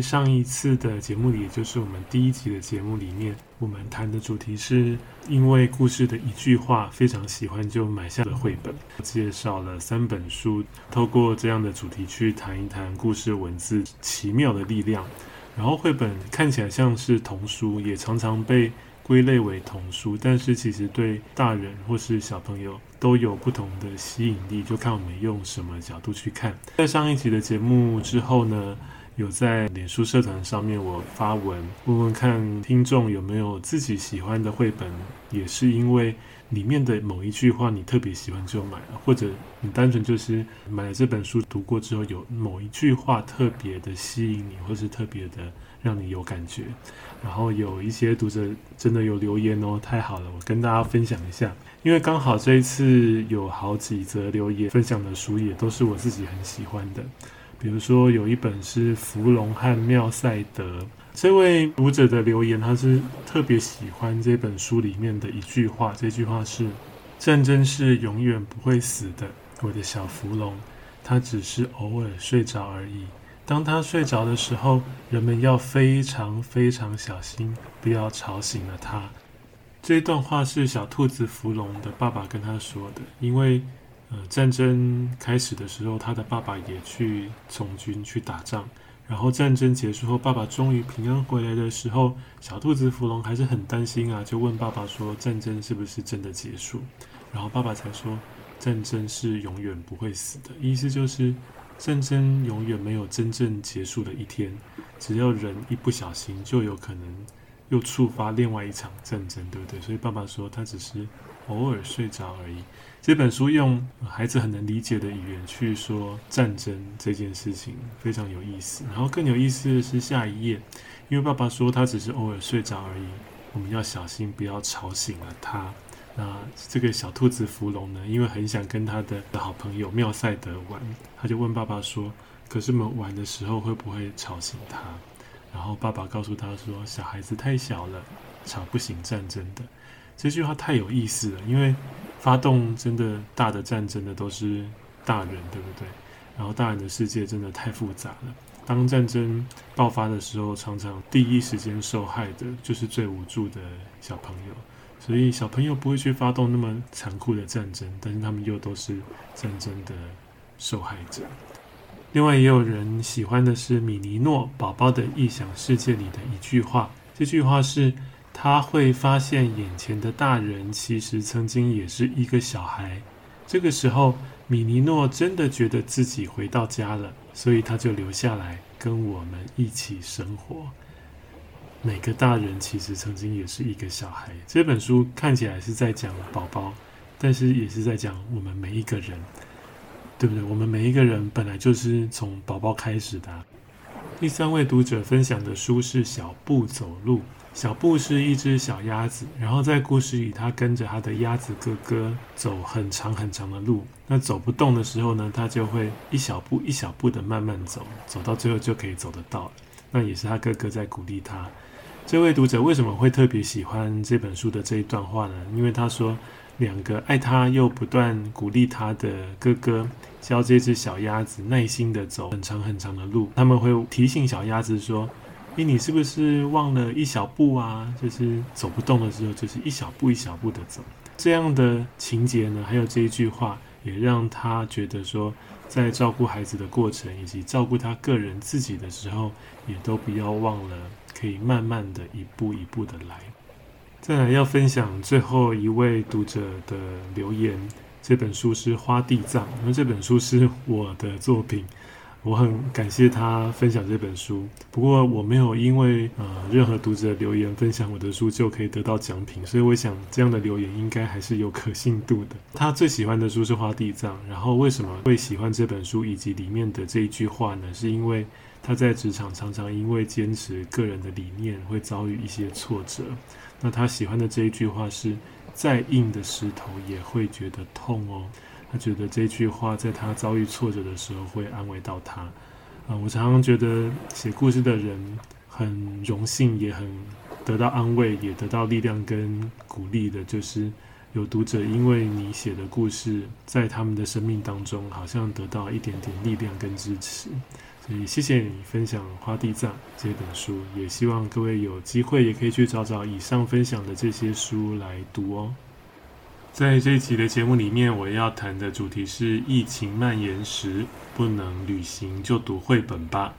上一次的节目里，也就是我们第一集的节目里面，我们谈的主题是因为故事的一句话非常喜欢，就买下了绘本。介绍了三本书，透过这样的主题去谈一谈故事文字奇妙的力量。然后绘本看起来像是童书，也常常被归类为童书，但是其实对大人或是小朋友都有不同的吸引力，就看我们用什么角度去看。在上一集的节目之后呢，有在脸书社团上面，我发文问问看听众有没有自己喜欢的绘本，也是因为里面的某一句话你特别喜欢就买了，或者你单纯就是买了这本书读过之后有某一句话特别的吸引你，或是特别的让你有感觉。然后有一些读者真的有留言哦，太好了，我跟大家分享一下，因为刚好这一次有好几则留言分享的书也都是我自己很喜欢的。比如说，有一本是福龙和妙赛德这位读者的留言，他是特别喜欢这本书里面的一句话。这句话是：“战争是永远不会死的，我的小福龙，他只是偶尔睡着而已。当他睡着的时候，人们要非常非常小心，不要吵醒了他。”这段话是小兔子福龙的爸爸跟他说的，因为。呃，战争开始的时候，他的爸爸也去从军去打仗。然后战争结束后，爸爸终于平安回来的时候，小兔子福龙还是很担心啊，就问爸爸说：“战争是不是真的结束？”然后爸爸才说：“战争是永远不会死的，意思就是战争永远没有真正结束的一天。只要人一不小心，就有可能又触发另外一场战争，对不对？所以爸爸说他只是偶尔睡着而已。”这本书用孩子很能理解的语言去说战争这件事情，非常有意思。然后更有意思的是下一页，因为爸爸说他只是偶尔睡着而已，我们要小心不要吵醒了他。那这个小兔子福龙呢，因为很想跟他的好朋友妙赛德玩，他就问爸爸说：“可是我们玩的时候会不会吵醒他？”然后爸爸告诉他说：“小孩子太小了，吵不醒战争的。”这句话太有意思了，因为。发动真的大的战争的都是大人，对不对？然后大人的世界真的太复杂了。当战争爆发的时候，常常第一时间受害的就是最无助的小朋友。所以小朋友不会去发动那么残酷的战争，但是他们又都是战争的受害者。另外，也有人喜欢的是米尼诺宝宝的异想世界里的一句话，这句话是。他会发现眼前的大人其实曾经也是一个小孩。这个时候，米尼诺真的觉得自己回到家了，所以他就留下来跟我们一起生活。每个大人其实曾经也是一个小孩。这本书看起来是在讲宝宝，但是也是在讲我们每一个人，对不对？我们每一个人本来就是从宝宝开始的。第三位读者分享的书是《小步走路》。小布是一只小鸭子，然后在故事里，它跟着它的鸭子哥哥走很长很长的路。那走不动的时候呢，它就会一小步一小步的慢慢走，走到最后就可以走得到。那也是他哥哥在鼓励他。这位读者为什么会特别喜欢这本书的这一段话呢？因为他说，两个爱他又不断鼓励他的哥哥，教这只小鸭子耐心的走很长很长的路。他们会提醒小鸭子说。诶，你是不是忘了一小步啊？就是走不动的时候，就是一小步一小步的走。这样的情节呢，还有这一句话，也让他觉得说，在照顾孩子的过程，以及照顾他个人自己的时候，也都不要忘了，可以慢慢的一步一步的来。再来要分享最后一位读者的留言，这本书是《花地藏》，那这本书是我的作品。我很感谢他分享这本书。不过我没有因为呃任何读者留言分享我的书就可以得到奖品，所以我想这样的留言应该还是有可信度的。他最喜欢的书是《花地藏》，然后为什么会喜欢这本书以及里面的这一句话呢？是因为他在职场常常因为坚持个人的理念会遭遇一些挫折。那他喜欢的这一句话是：再硬的石头也会觉得痛哦。他觉得这句话在他遭遇挫折的时候会安慰到他。啊，我常常觉得写故事的人很荣幸，也很得到安慰，也得到力量跟鼓励的，就是有读者因为你写的故事，在他们的生命当中好像得到一点点力量跟支持。所以谢谢你分享《花地藏》这本书，也希望各位有机会也可以去找找以上分享的这些书来读哦。在这一期的节目里面，我要谈的主题是疫情蔓延时不能旅行就读绘本吧。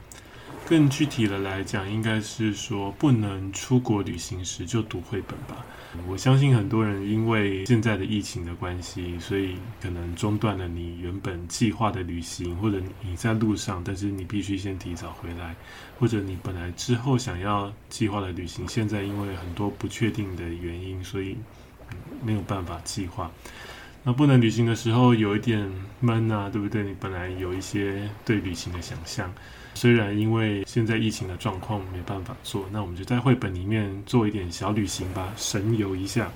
更具体的来讲，应该是说不能出国旅行时就读绘本吧。我相信很多人因为现在的疫情的关系，所以可能中断了你原本计划的旅行，或者你在路上，但是你必须先提早回来，或者你本来之后想要计划的旅行，现在因为很多不确定的原因，所以。没有办法计划，那不能旅行的时候有一点闷啊，对不对？你本来有一些对旅行的想象，虽然因为现在疫情的状况没办法做，那我们就在绘本里面做一点小旅行吧，神游一下。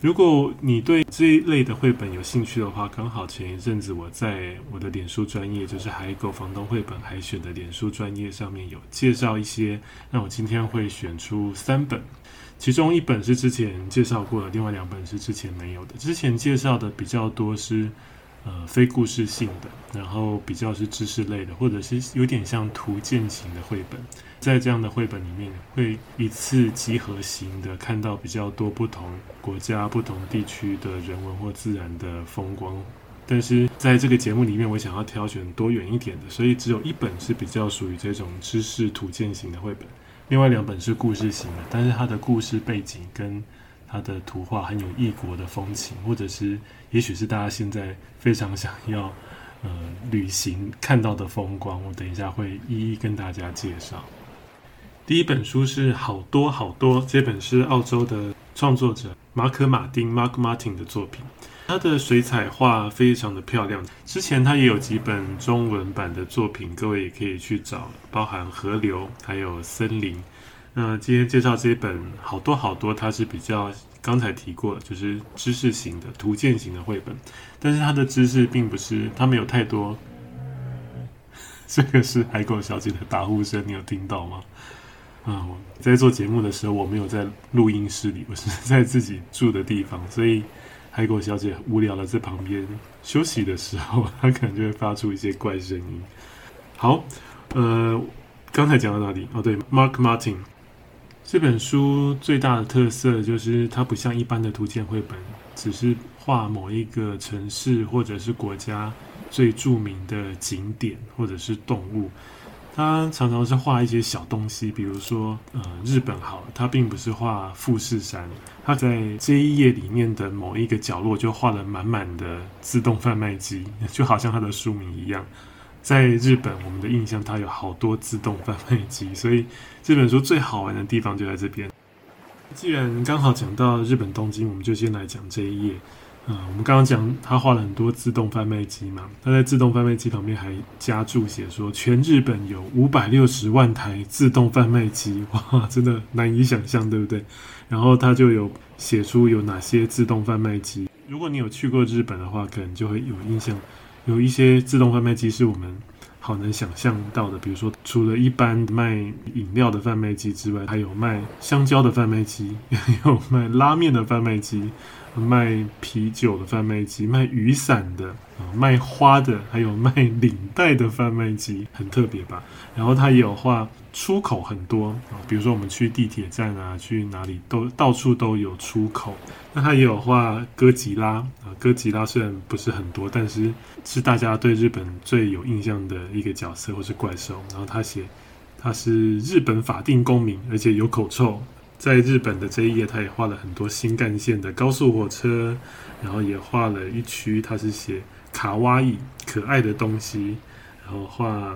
如果你对这一类的绘本有兴趣的话，刚好前一阵子我在我的脸书专业，就是海狗房东绘本海选的脸书专业上面有介绍一些，那我今天会选出三本。其中一本是之前介绍过的，另外两本是之前没有的。之前介绍的比较多是呃非故事性的，然后比较是知识类的，或者是有点像图鉴型的绘本。在这样的绘本里面，会一次集合型的看到比较多不同国家、不同地区的人文或自然的风光。但是在这个节目里面，我想要挑选多元一点的，所以只有一本是比较属于这种知识图鉴型的绘本。另外两本是故事型的，但是它的故事背景跟它的图画很有异国的风情，或者是也许是大家现在非常想要呃旅行看到的风光。我等一下会一一跟大家介绍。第一本书是好多好多，这本是澳洲的创作者马可马丁 （Mark Martin） 的作品。他的水彩画非常的漂亮。之前他也有几本中文版的作品，各位也可以去找，包含河流还有森林。那今天介绍这一本好多好多，它是比较刚才提过，就是知识型的图鉴型的绘本。但是它的知识并不是，它没有太多。这个是海狗小姐的打呼声，你有听到吗？啊，我在做节目的时候，我没有在录音室里，我是在自己住的地方，所以。海狗小姐无聊了，在旁边休息的时候，她可能就会发出一些怪声音。好，呃，刚才讲到哪里？哦，对，Mark Martin 这本书最大的特色就是它不像一般的图鉴绘本，只是画某一个城市或者是国家最著名的景点或者是动物。他常常是画一些小东西，比如说，呃，日本好，他并不是画富士山，他在这一页里面的某一个角落就画了满满的自动贩卖机，就好像他的书名一样。在日本，我们的印象它有好多自动贩卖机，所以这本书最好玩的地方就在这边。既然刚好讲到日本东京，我们就先来讲这一页。啊、嗯，我们刚刚讲他画了很多自动贩卖机嘛，他在自动贩卖机旁边还加注写说，全日本有五百六十万台自动贩卖机，哇，真的难以想象，对不对？然后他就有写出有哪些自动贩卖机。如果你有去过日本的话，可能就会有印象，有一些自动贩卖机是我们好能想象到的，比如说除了一般卖饮料的贩卖机之外，还有卖香蕉的贩卖机，还有卖拉面的贩卖机。卖啤酒的贩卖机，卖雨伞的啊，卖花的，还有卖领带的贩卖机，很特别吧？然后他也有画出口很多啊，比如说我们去地铁站啊，去哪里都到处都有出口。那他也有画哥吉拉啊，哥吉拉虽然不是很多，但是是大家对日本最有印象的一个角色或是怪兽。然后他写他是日本法定公民，而且有口臭。在日本的这一页，他也画了很多新干线的高速火车，然后也画了一区，他是写卡哇伊可爱的东西，然后画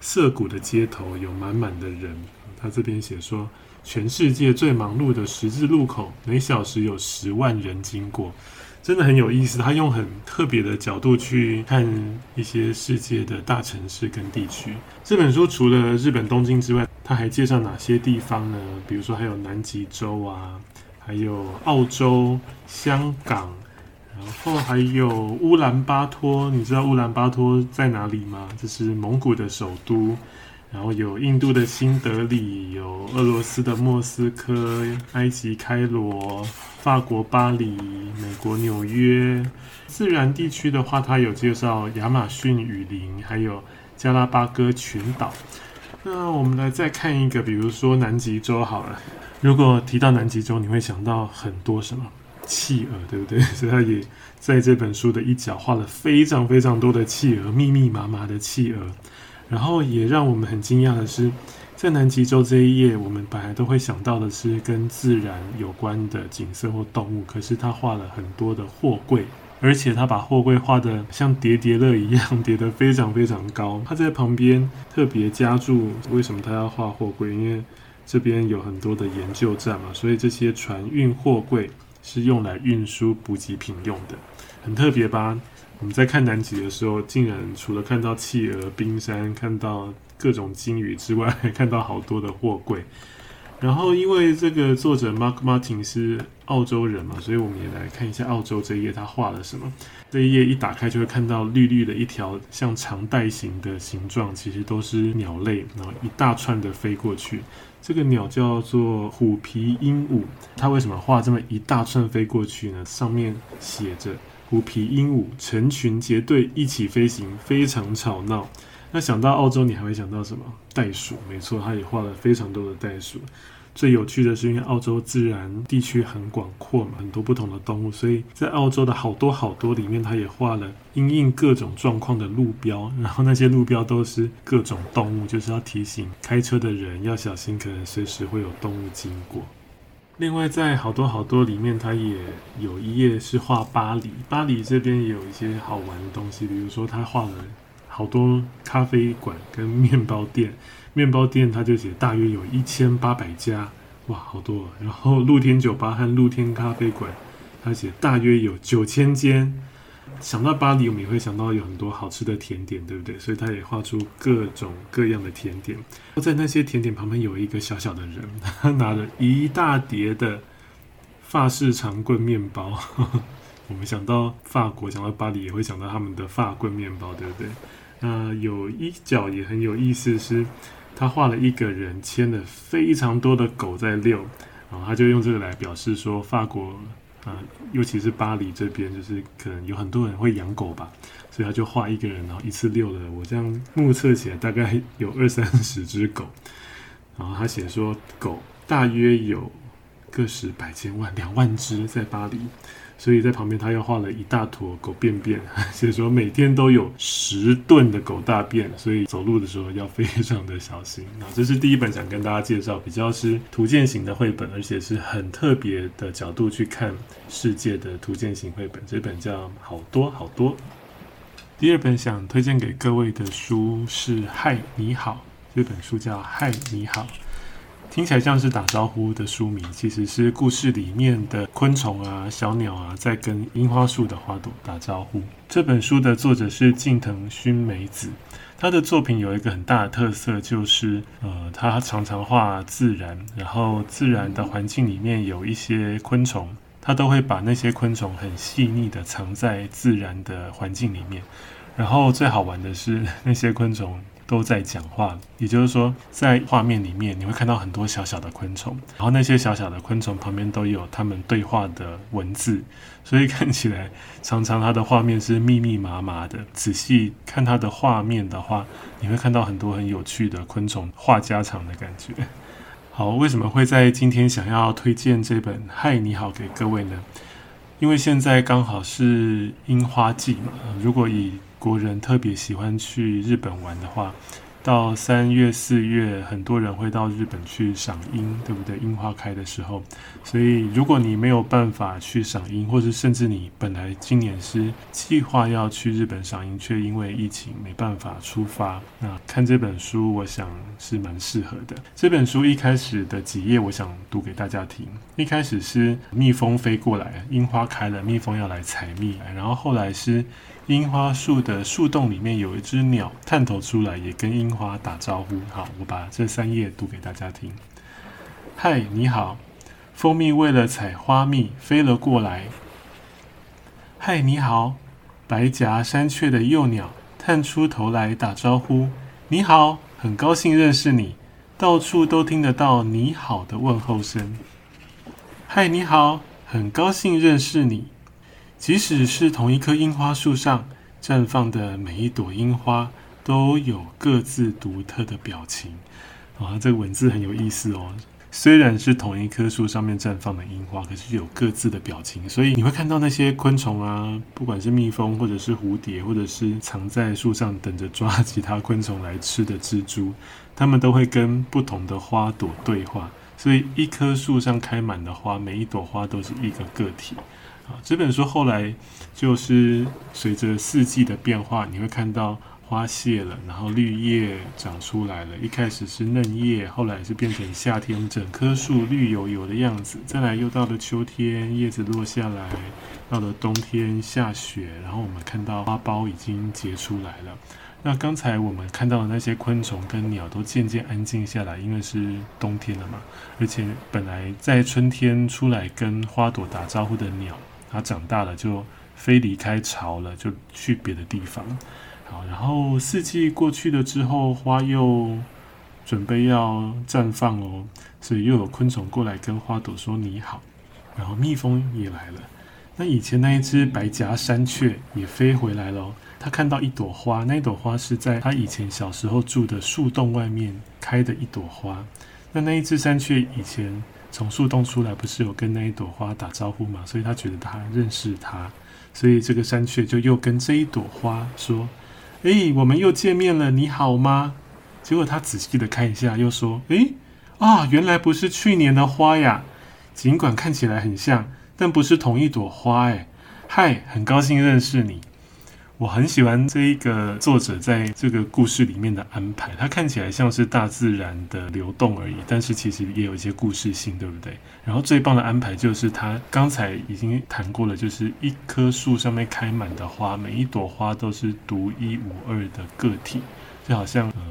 涩谷的街头有满满的人。他这边写说，全世界最忙碌的十字路口，每小时有十万人经过，真的很有意思。他用很特别的角度去看一些世界的大城市跟地区。这本书除了日本东京之外，他还介绍哪些地方呢？比如说还有南极洲啊，还有澳洲、香港。然后还有乌兰巴托，你知道乌兰巴托在哪里吗？这是蒙古的首都。然后有印度的新德里，有俄罗斯的莫斯科，埃及开罗，法国巴黎，美国纽约。自然地区的话，它有介绍亚马逊雨林，还有加拉巴哥群岛。那我们来再看一个，比如说南极洲好了。如果提到南极洲，你会想到很多什么？企鹅，对不对？所以他也在这本书的一角画了非常非常多的企鹅，密密麻麻的企鹅。然后也让我们很惊讶的是，在南极洲这一页，我们本来都会想到的是跟自然有关的景色或动物，可是他画了很多的货柜，而且他把货柜画得像叠叠乐一样叠得非常非常高。他在旁边特别加注，为什么他要画货柜？因为这边有很多的研究站嘛，所以这些船运货柜。是用来运输补给品用的，很特别吧？我们在看南极的时候，竟然除了看到企鹅、冰山、看到各种鲸鱼之外，还看到好多的货柜。然后，因为这个作者 Mark Martin 是澳洲人嘛，所以我们也来看一下澳洲这一页他画了什么。这一页一打开，就会看到绿绿的一条像长带形的形状，其实都是鸟类，然后一大串的飞过去。这个鸟叫做虎皮鹦鹉，它为什么画这么一大串飞过去呢？上面写着“虎皮鹦鹉成群结队一起飞行，非常吵闹”。那想到澳洲，你还会想到什么？袋鼠，没错，它也画了非常多的袋鼠。最有趣的是，因为澳洲自然地区很广阔嘛，很多不同的动物，所以在澳洲的好多好多里面，它也画了因应各种状况的路标。然后那些路标都是各种动物，就是要提醒开车的人要小心，可能随时会有动物经过。另外，在好多好多里面，它也有一页是画巴黎。巴黎这边也有一些好玩的东西，比如说他画了好多咖啡馆跟面包店。面包店，他就写大约有一千八百家，哇，好多啊！然后露天酒吧和露天咖啡馆，他写大约有九千间。想到巴黎，我们也会想到有很多好吃的甜点，对不对？所以他也画出各种各样的甜点。在那些甜点旁边有一个小小的人，他拿了一大叠的法式长棍面包。我们想到法国，想到巴黎，也会想到他们的法棍面包，对不对？那有一角也很有意思是。他画了一个人牵了非常多的狗在遛，然后他就用这个来表示说，法国啊，尤其是巴黎这边，就是可能有很多人会养狗吧，所以他就画一个人，然后一次遛了，我这样目测起来大概有二三十只狗，然后他写说，狗大约有个十百千万两万只在巴黎。所以在旁边，他又画了一大坨狗便便，所以说每天都有十吨的狗大便，所以走路的时候要非常的小心。那这是第一本想跟大家介绍，比较是图鉴型的绘本，而且是很特别的角度去看世界的图鉴型绘本。这本叫《好多好多》。第二本想推荐给各位的书是《嗨，你好》，这本书叫《嗨，你好》。听起来像是打招呼的书名，其实是故事里面的昆虫啊、小鸟啊，在跟樱花树的花朵打招呼。这本书的作者是近藤薰美子，她的作品有一个很大的特色，就是呃，她常常画自然，然后自然的环境里面有一些昆虫，她都会把那些昆虫很细腻的藏在自然的环境里面。然后最好玩的是那些昆虫。都在讲话，也就是说，在画面里面你会看到很多小小的昆虫，然后那些小小的昆虫旁边都有他们对话的文字，所以看起来常常它的画面是密密麻麻的。仔细看它的画面的话，你会看到很多很有趣的昆虫话家常的感觉。好，为什么会在今天想要推荐这本《嗨，你好》给各位呢？因为现在刚好是樱花季嘛，如果以国人特别喜欢去日本玩的话，到三月、四月，很多人会到日本去赏樱，对不对？樱花开的时候，所以如果你没有办法去赏樱，或者甚至你本来今年是计划要去日本赏樱，却因为疫情没办法出发，那看这本书，我想是蛮适合的。这本书一开始的几页，我想读给大家听。一开始是蜜蜂飞过来，樱花开了，蜜蜂要来采蜜，然后后来是。樱花树的树洞里面有一只鸟探头出来，也跟樱花打招呼。好，我把这三页读给大家听。嗨，你好，蜂蜜为了采花蜜飞了过来。嗨，你好，白颊山雀的幼鸟探出头来打招呼。你好，很高兴认识你，到处都听得到你好的问候声。嗨，你好，很高兴认识你。即使是同一棵樱花树上绽放的每一朵樱花，都有各自独特的表情。啊，这个文字很有意思哦。虽然是同一棵树上面绽放的樱花，可是有各自的表情。所以你会看到那些昆虫啊，不管是蜜蜂，或者是蝴蝶，或者是藏在树上等着抓其他昆虫来吃的蜘蛛，它们都会跟不同的花朵对话。所以一棵树上开满的花，每一朵花都是一个个体。这本书后来就是随着四季的变化，你会看到花谢了，然后绿叶长出来了。一开始是嫩叶，后来是变成夏天整棵树绿油油的样子。再来又到了秋天，叶子落下来，到了冬天下雪，然后我们看到花苞已经结出来了。那刚才我们看到的那些昆虫跟鸟都渐渐安静下来，因为是冬天了嘛。而且本来在春天出来跟花朵打招呼的鸟。它长大了就飞离开巢了，就去别的地方。好，然后四季过去了之后，花又准备要绽放哦，所以又有昆虫过来跟花朵说你好。然后蜜蜂也来了。那以前那一只白颊山雀也飞回来了。它看到一朵花，那朵花是在它以前小时候住的树洞外面开的一朵花。那那一只山雀以前。从树洞出来，不是有跟那一朵花打招呼嘛？所以他觉得他认识他，所以这个山雀就又跟这一朵花说：“诶，我们又见面了，你好吗？”结果他仔细的看一下，又说：“诶，啊，原来不是去年的花呀，尽管看起来很像，但不是同一朵花。”诶，嗨，很高兴认识你。我很喜欢这一个作者在这个故事里面的安排，它看起来像是大自然的流动而已，但是其实也有一些故事性，对不对？然后最棒的安排就是他刚才已经谈过了，就是一棵树上面开满的花，每一朵花都是独一无二的个体，就好像呃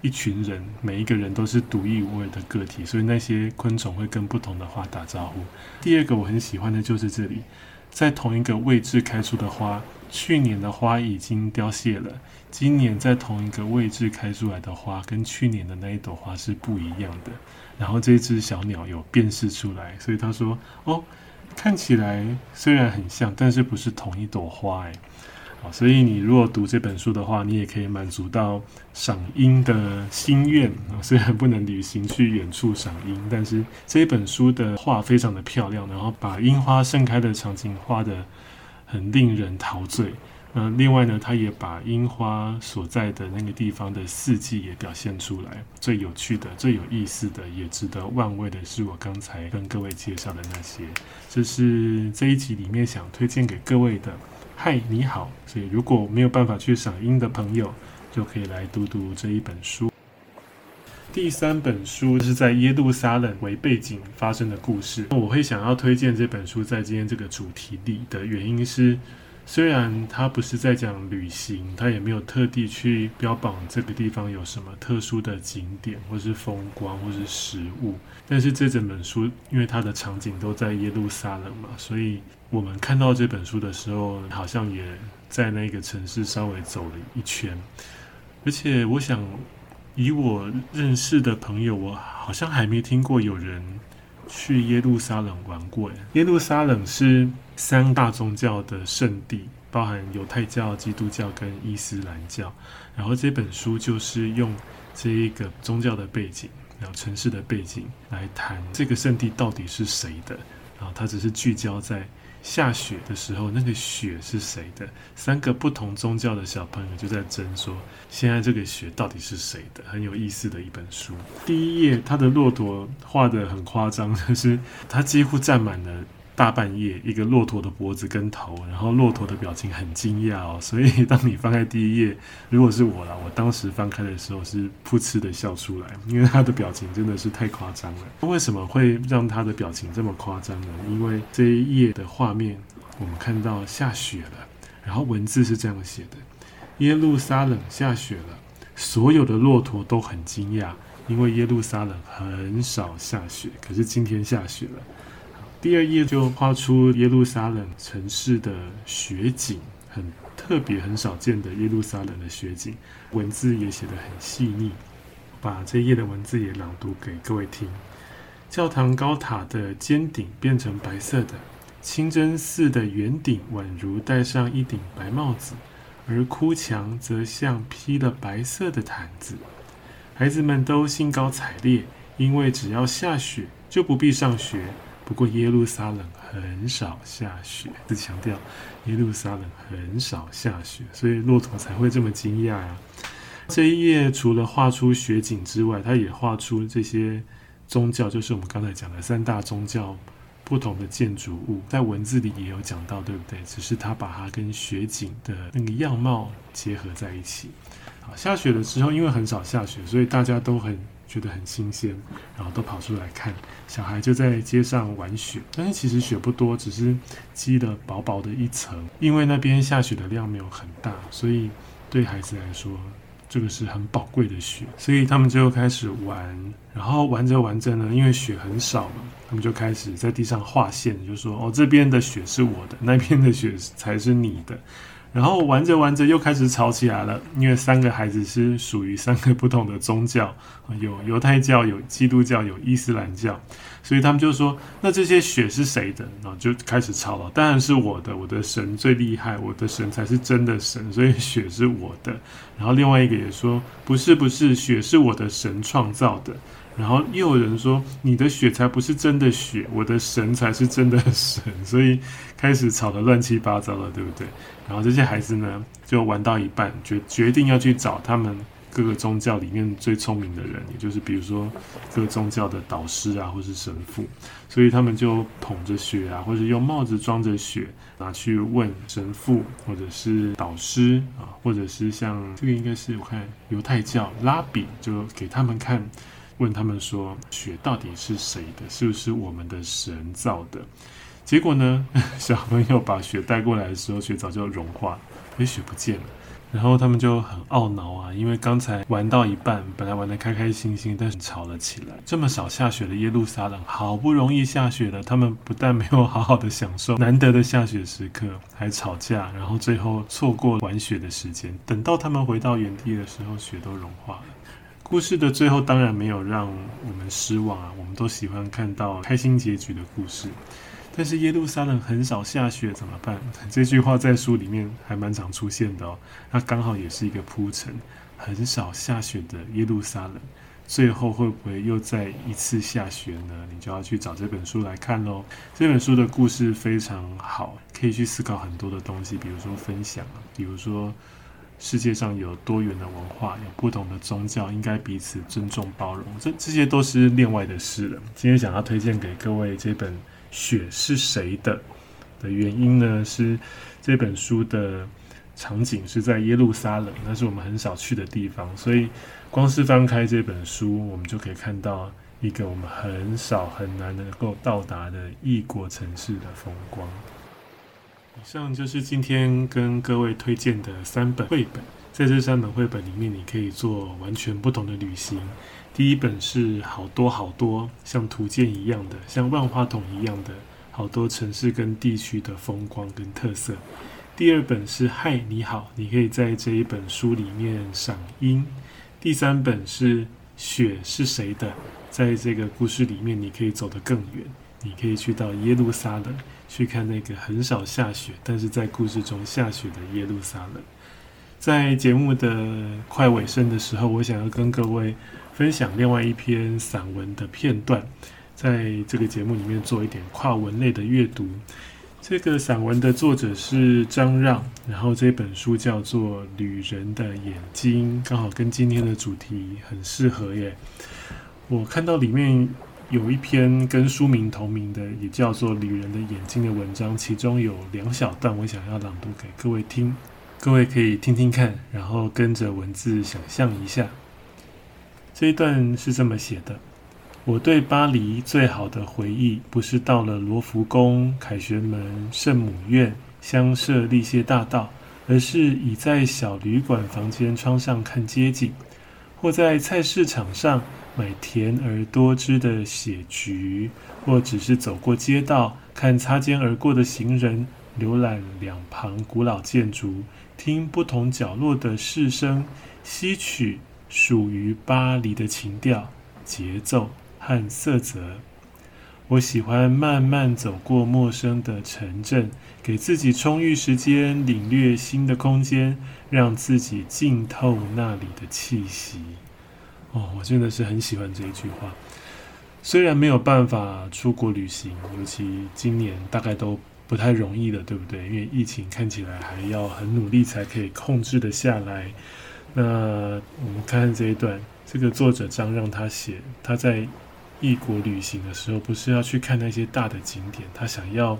一群人，每一个人都是独一无二的个体，所以那些昆虫会跟不同的花打招呼。第二个我很喜欢的就是这里，在同一个位置开出的花。去年的花已经凋谢了，今年在同一个位置开出来的花，跟去年的那一朵花是不一样的。然后这只小鸟有辨识出来，所以他说：“哦，看起来虽然很像，但是不是同一朵花。”诶，好，所以你如果读这本书的话，你也可以满足到赏樱的心愿。虽然不能旅行去远处赏樱，但是这本书的画非常的漂亮，然后把樱花盛开的场景画的。很令人陶醉。那另外呢，他也把樱花所在的那个地方的四季也表现出来。最有趣的、最有意思的，也值得万味的是我刚才跟各位介绍的那些。这是这一集里面想推荐给各位的。嗨，你好。所以如果没有办法去赏樱的朋友，就可以来读读这一本书。第三本书是在耶路撒冷为背景发生的故事。我会想要推荐这本书在今天这个主题里的原因是，虽然它不是在讲旅行，它也没有特地去标榜这个地方有什么特殊的景点，或是风光，或是食物。但是这整本书，因为它的场景都在耶路撒冷嘛，所以我们看到这本书的时候，好像也在那个城市稍微走了一圈。而且我想。以我认识的朋友，我好像还没听过有人去耶路撒冷玩过。耶耶路撒冷是三大宗教的圣地，包含犹太教、基督教跟伊斯兰教。然后这本书就是用这一个宗教的背景，然后城市的背景来谈这个圣地到底是谁的。然后它只是聚焦在下雪的时候，那个雪是谁的？三个不同宗教的小朋友就在争说，现在这个雪到底是谁的？很有意思的一本书。第一页，他的骆驼画得很夸张，就是他几乎占满了。大半夜，一个骆驼的脖子跟头，然后骆驼的表情很惊讶哦。所以当你翻开第一页，如果是我啦，我当时翻开的时候是噗嗤的笑出来，因为他的表情真的是太夸张了。为什么会让他的表情这么夸张呢？因为这一页的画面，我们看到下雪了，然后文字是这样写的：耶路撒冷下雪了，所有的骆驼都很惊讶，因为耶路撒冷很少下雪，可是今天下雪了。第二页就画出耶路撒冷城市的雪景，很特别、很少见的耶路撒冷的雪景，文字也写得很细腻。把这页的文字也朗读给各位听：教堂高塔的尖顶变成白色的，清真寺的圆顶宛如戴上一顶白帽子，而哭墙则像披了白色的毯子。孩子们都兴高采烈，因为只要下雪就不必上学。不过耶路撒冷很少下雪，是强调耶路撒冷很少下雪，所以骆驼才会这么惊讶呀。这一页除了画出雪景之外，它也画出这些宗教，就是我们刚才讲的三大宗教不同的建筑物，在文字里也有讲到，对不对？只是他把它跟雪景的那个样貌结合在一起。好，下雪了之后，因为很少下雪，所以大家都很。觉得很新鲜，然后都跑出来看。小孩就在街上玩雪，但是其实雪不多，只是积了薄薄的一层。因为那边下雪的量没有很大，所以对孩子来说，这个是很宝贵的雪。所以他们就开始玩，然后玩着玩着呢，因为雪很少嘛，他们就开始在地上画线，就说：“哦，这边的雪是我的，那边的雪才是你的。”然后玩着玩着又开始吵起来了，因为三个孩子是属于三个不同的宗教，有犹太教、有基督教、有伊斯兰教，所以他们就说：“那这些雪是谁的？”然后就开始吵了。当然是我的，我的神最厉害，我的神才是真的神，所以雪是我的。然后另外一个也说：“不是，不是，雪是我的神创造的。”然后又有人说：“你的雪才不是真的雪，我的神才是真的神。”所以开始吵得乱七八糟了，对不对？然后这些孩子呢，就玩到一半，决决定要去找他们各个宗教里面最聪明的人，也就是比如说各个宗教的导师啊，或是神父。所以他们就捧着雪啊，或者用帽子装着雪，拿去问神父或者是导师啊，或者是像这个应该是我看犹太教拉比，就给他们看。问他们说：“雪到底是谁的？是不是我们的神造的？”结果呢，小朋友把雪带过来的时候，雪早就融化了，所以雪不见了。然后他们就很懊恼啊，因为刚才玩到一半，本来玩得开开心心，但是吵了起来。这么少下雪的耶路撒冷，好不容易下雪了，他们不但没有好好的享受难得的下雪时刻，还吵架，然后最后错过玩雪的时间。等到他们回到原地的时候，雪都融化了。故事的最后当然没有让我们失望啊，我们都喜欢看到开心结局的故事。但是耶路撒冷很少下雪怎么办？这句话在书里面还蛮常出现的哦。它刚好也是一个铺陈，很少下雪的耶路撒冷，最后会不会又再一次下雪呢？你就要去找这本书来看喽。这本书的故事非常好，可以去思考很多的东西，比如说分享，比如说。世界上有多元的文化，有不同的宗教，应该彼此尊重包容。这这些都是另外的事了。今天想要推荐给各位这本《雪是谁的》的原因呢，是这本书的场景是在耶路撒冷，那是我们很少去的地方，所以光是翻开这本书，我们就可以看到一个我们很少很难能够到达的异国城市的风光。以上就是今天跟各位推荐的三本绘本，在这三本绘本里面，你可以做完全不同的旅行。第一本是好多好多像图鉴一样的，像万花筒一样的好多城市跟地区的风光跟特色。第二本是嗨你好，你可以在这一本书里面赏樱。第三本是雪是谁的，在这个故事里面，你可以走得更远，你可以去到耶路撒冷。去看那个很少下雪，但是在故事中下雪的耶路撒冷。在节目的快尾声的时候，我想要跟各位分享另外一篇散文的片段，在这个节目里面做一点跨文类的阅读。这个散文的作者是张让，然后这本书叫做《旅人的眼睛》，刚好跟今天的主题很适合耶。我看到里面有一篇跟书名同名的，也叫做《旅人的眼睛》的文章，其中有两小段，我想要朗读给各位听，各位可以听听看，然后跟着文字想象一下。这一段是这么写的。我对巴黎最好的回忆，不是到了罗浮宫、凯旋门、圣母院、香榭丽榭大道，而是倚在小旅馆房间窗上看街景，或在菜市场上买甜而多汁的血橘，或只是走过街道，看擦肩而过的行人，浏览两旁古老建筑，听不同角落的市声，吸取属于巴黎的情调、节奏。和色泽，我喜欢慢慢走过陌生的城镇，给自己充裕时间，领略新的空间，让自己浸透那里的气息。哦，我真的是很喜欢这一句话。虽然没有办法出国旅行，尤其今年大概都不太容易了，对不对？因为疫情看起来还要很努力才可以控制得下来。那我们看看这一段，这个作者张让他写，他在。异国旅行的时候，不是要去看那些大的景点，他想要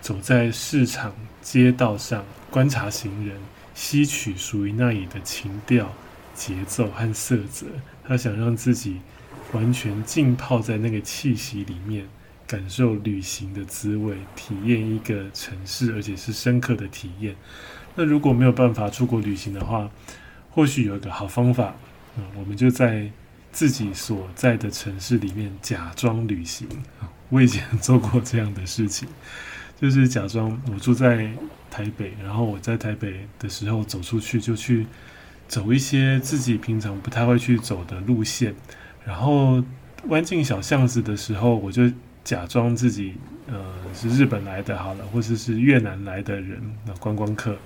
走在市场街道上，观察行人，吸取属于那里的情调、节奏和色泽。他想让自己完全浸泡在那个气息里面，感受旅行的滋味，体验一个城市，而且是深刻的体验。那如果没有办法出国旅行的话，或许有一个好方法，嗯，我们就在。自己所在的城市里面假装旅行，我以前做过这样的事情，就是假装我住在台北，然后我在台北的时候走出去就去走一些自己平常不太会去走的路线，然后弯进小巷子的时候，我就假装自己呃是日本来的，好了，或者是越南来的人，那观光客，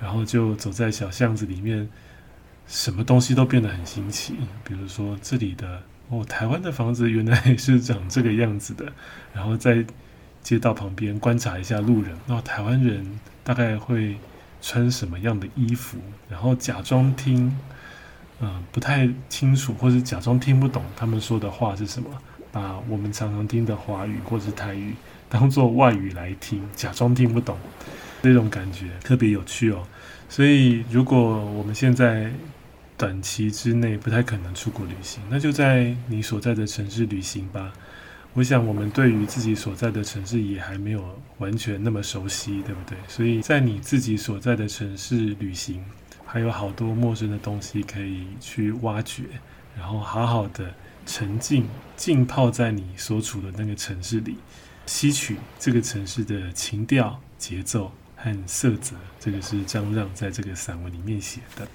然后就走在小巷子里面。什么东西都变得很新奇，比如说这里的哦，台湾的房子原来是长这个样子的。然后在街道旁边观察一下路人，那、哦、台湾人大概会穿什么样的衣服？然后假装听，嗯、不太清楚，或者假装听不懂他们说的话是什么，把我们常常听的华语或是台语当做外语来听，假装听不懂，这种感觉特别有趣哦。所以，如果我们现在短期之内不太可能出国旅行，那就在你所在的城市旅行吧。我想，我们对于自己所在的城市也还没有完全那么熟悉，对不对？所以在你自己所在的城市旅行，还有好多陌生的东西可以去挖掘，然后好好的沉浸、浸泡在你所处的那个城市里，吸取这个城市的情调、节奏。和色泽，这个是张让在这个散文里面写的。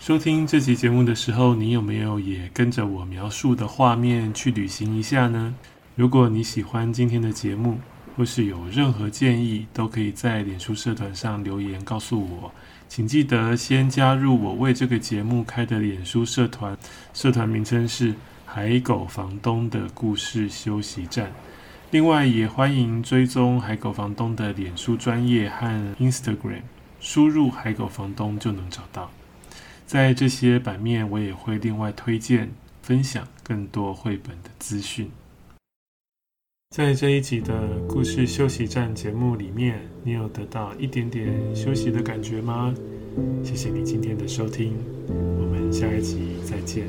收听这期节目的时候，你有没有也跟着我描述的画面去旅行一下呢？如果你喜欢今天的节目，或是有任何建议，都可以在脸书社团上留言告诉我。请记得先加入我为这个节目开的脸书社团，社团名称是“海狗房东的故事休息站”。另外，也欢迎追踪海狗房东的脸书专业和 Instagram，输入“海狗房东”就能找到。在这些版面，我也会另外推荐分享更多绘本的资讯。在这一集的故事休息站节目里面，你有得到一点点休息的感觉吗？谢谢你今天的收听，我们下一集再见。